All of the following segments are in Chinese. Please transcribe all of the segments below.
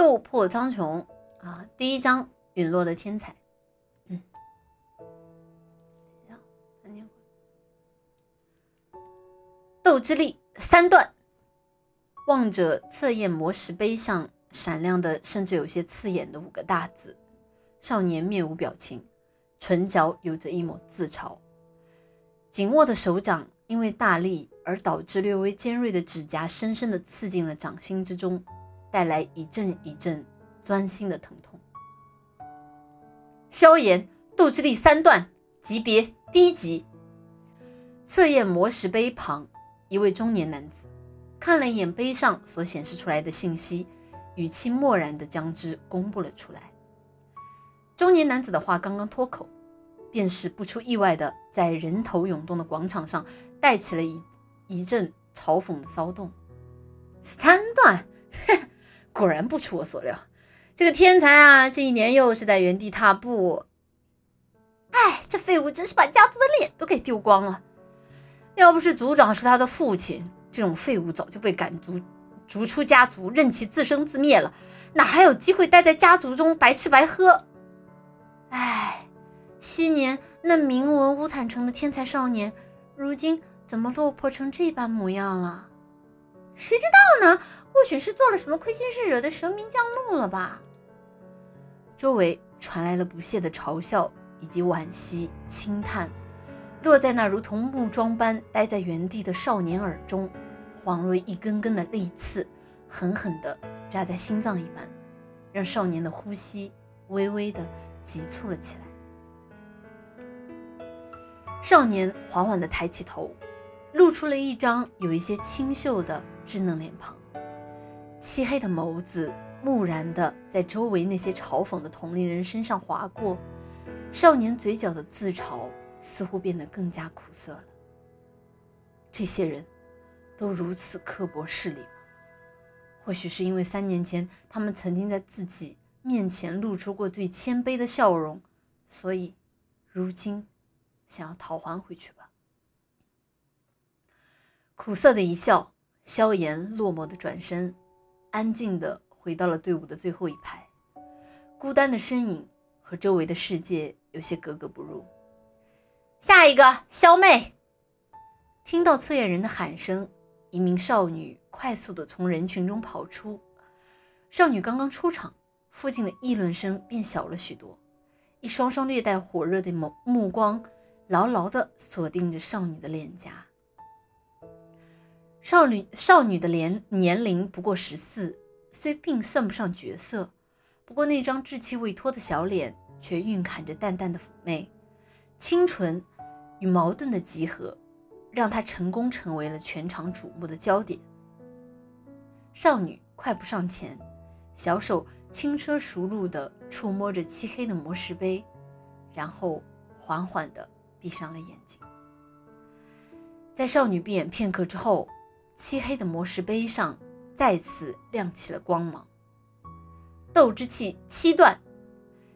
斗破苍穹啊，第一章陨落的天才。嗯，斗之力三段。望着侧焰魔石碑上闪亮的，甚至有些刺眼的五个大字，少年面无表情，唇角有着一抹自嘲，紧握的手掌因为大力而导致略微尖锐的指甲深深地刺进了掌心之中。带来一阵一阵钻心的疼痛。萧炎斗之力三段，级别低级。测验魔石碑旁，一位中年男子看了一眼碑上所显示出来的信息，语气漠然的将之公布了出来。中年男子的话刚刚脱口，便是不出意外的在人头涌动的广场上带起了一一阵嘲讽的骚动。三段，哼！果然不出我所料，这个天才啊，这一年又是在原地踏步。哎，这废物真是把家族的脸都给丢光了。要不是族长是他的父亲，这种废物早就被赶逐逐出家族，任其自生自灭了，哪还有机会待在家族中白吃白喝？哎，昔年那名闻乌坦城的天才少年，如今怎么落魄成这般模样了？谁知道呢？或许是做了什么亏心事，惹得神明降怒了吧？周围传来了不屑的嘲笑以及惋惜轻叹，落在那如同木桩般待在原地的少年耳中，恍若一根根的利刺，狠狠地扎在心脏一般，让少年的呼吸微微的急促了起来。少年缓缓地抬起头，露出了一张有一些清秀的。稚嫩脸庞，漆黑的眸子，木然的在周围那些嘲讽的同龄人身上划过。少年嘴角的自嘲似乎变得更加苦涩了。这些人都如此刻薄势利吗？或许是因为三年前他们曾经在自己面前露出过最谦卑的笑容，所以如今想要讨还回去吧。苦涩的一笑。萧炎落寞的转身，安静的回到了队伍的最后一排，孤单的身影和周围的世界有些格格不入。下一个，萧妹。听到测验人的喊声，一名少女快速的从人群中跑出。少女刚刚出场，附近的议论声变小了许多，一双双略带火热的眸目光牢牢的锁定着少女的脸颊。少女少女的年年龄不过十四，虽并算不上绝色，不过那张稚气未脱的小脸却蕴含着淡淡的妩媚，清纯与矛盾的集合，让她成功成为了全场瞩目的焦点。少女快步上前，小手轻车熟路地触摸着漆黑的魔石碑，然后缓缓地闭上了眼睛。在少女闭眼片刻之后。漆黑的魔石碑上再次亮起了光芒。斗之气七段，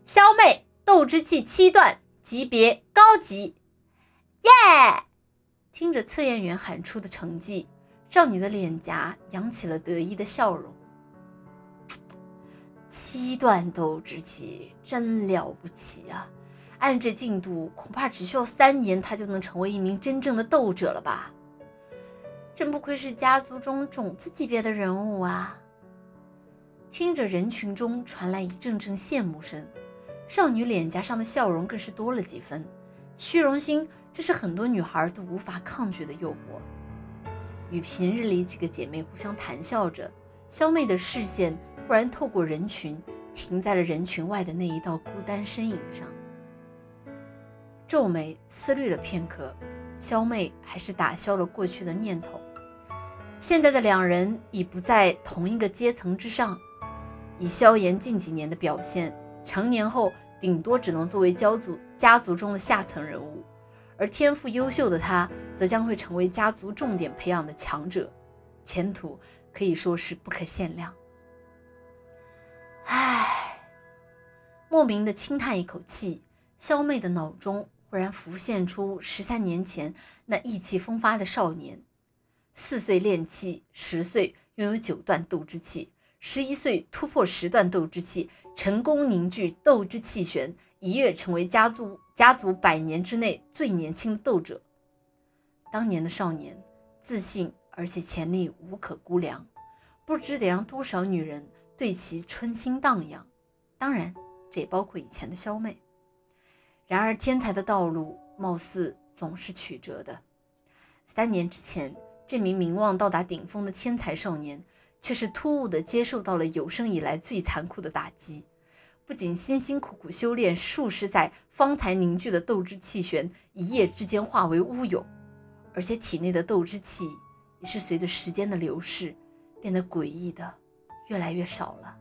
萧妹斗之气七段，级别高级，耶！听着测验员喊出的成绩，少女的脸颊扬起了得意的笑容。七段斗之气真了不起啊！按这进度，恐怕只需要三年，她就能成为一名真正的斗者了吧？真不愧是家族中种子级别的人物啊！听着人群中传来一阵阵羡慕声，少女脸颊上的笑容更是多了几分。虚荣心，这是很多女孩都无法抗拒的诱惑。与平日里几个姐妹互相谈笑着，肖妹的视线忽然透过人群，停在了人群外的那一道孤单身影上，皱眉思虑了片刻。肖妹还是打消了过去的念头。现在的两人已不在同一个阶层之上。以萧炎近几年的表现，成年后顶多只能作为家族家族中的下层人物，而天赋优秀的他，则将会成为家族重点培养的强者，前途可以说是不可限量。唉，莫名的轻叹一口气，萧妹的脑中。忽然浮现出十三年前那意气风发的少年，四岁练气，十岁拥有九段斗之气，十一岁突破十段斗之气，成功凝聚斗之气旋，一跃成为家族家族百年之内最年轻的斗者。当年的少年，自信而且潜力无可估量，不知得让多少女人对其春心荡漾。当然，这也包括以前的萧妹。然而，天才的道路貌似总是曲折的。三年之前，这名名望到达顶峰的天才少年。却是突兀地接受到了有生以来最残酷的打击，不仅辛辛苦苦修炼数十载方才凝聚的斗之气旋一夜之间化为乌有，而且体内的斗之气也是随着时间的流逝变得诡异的越来越少了。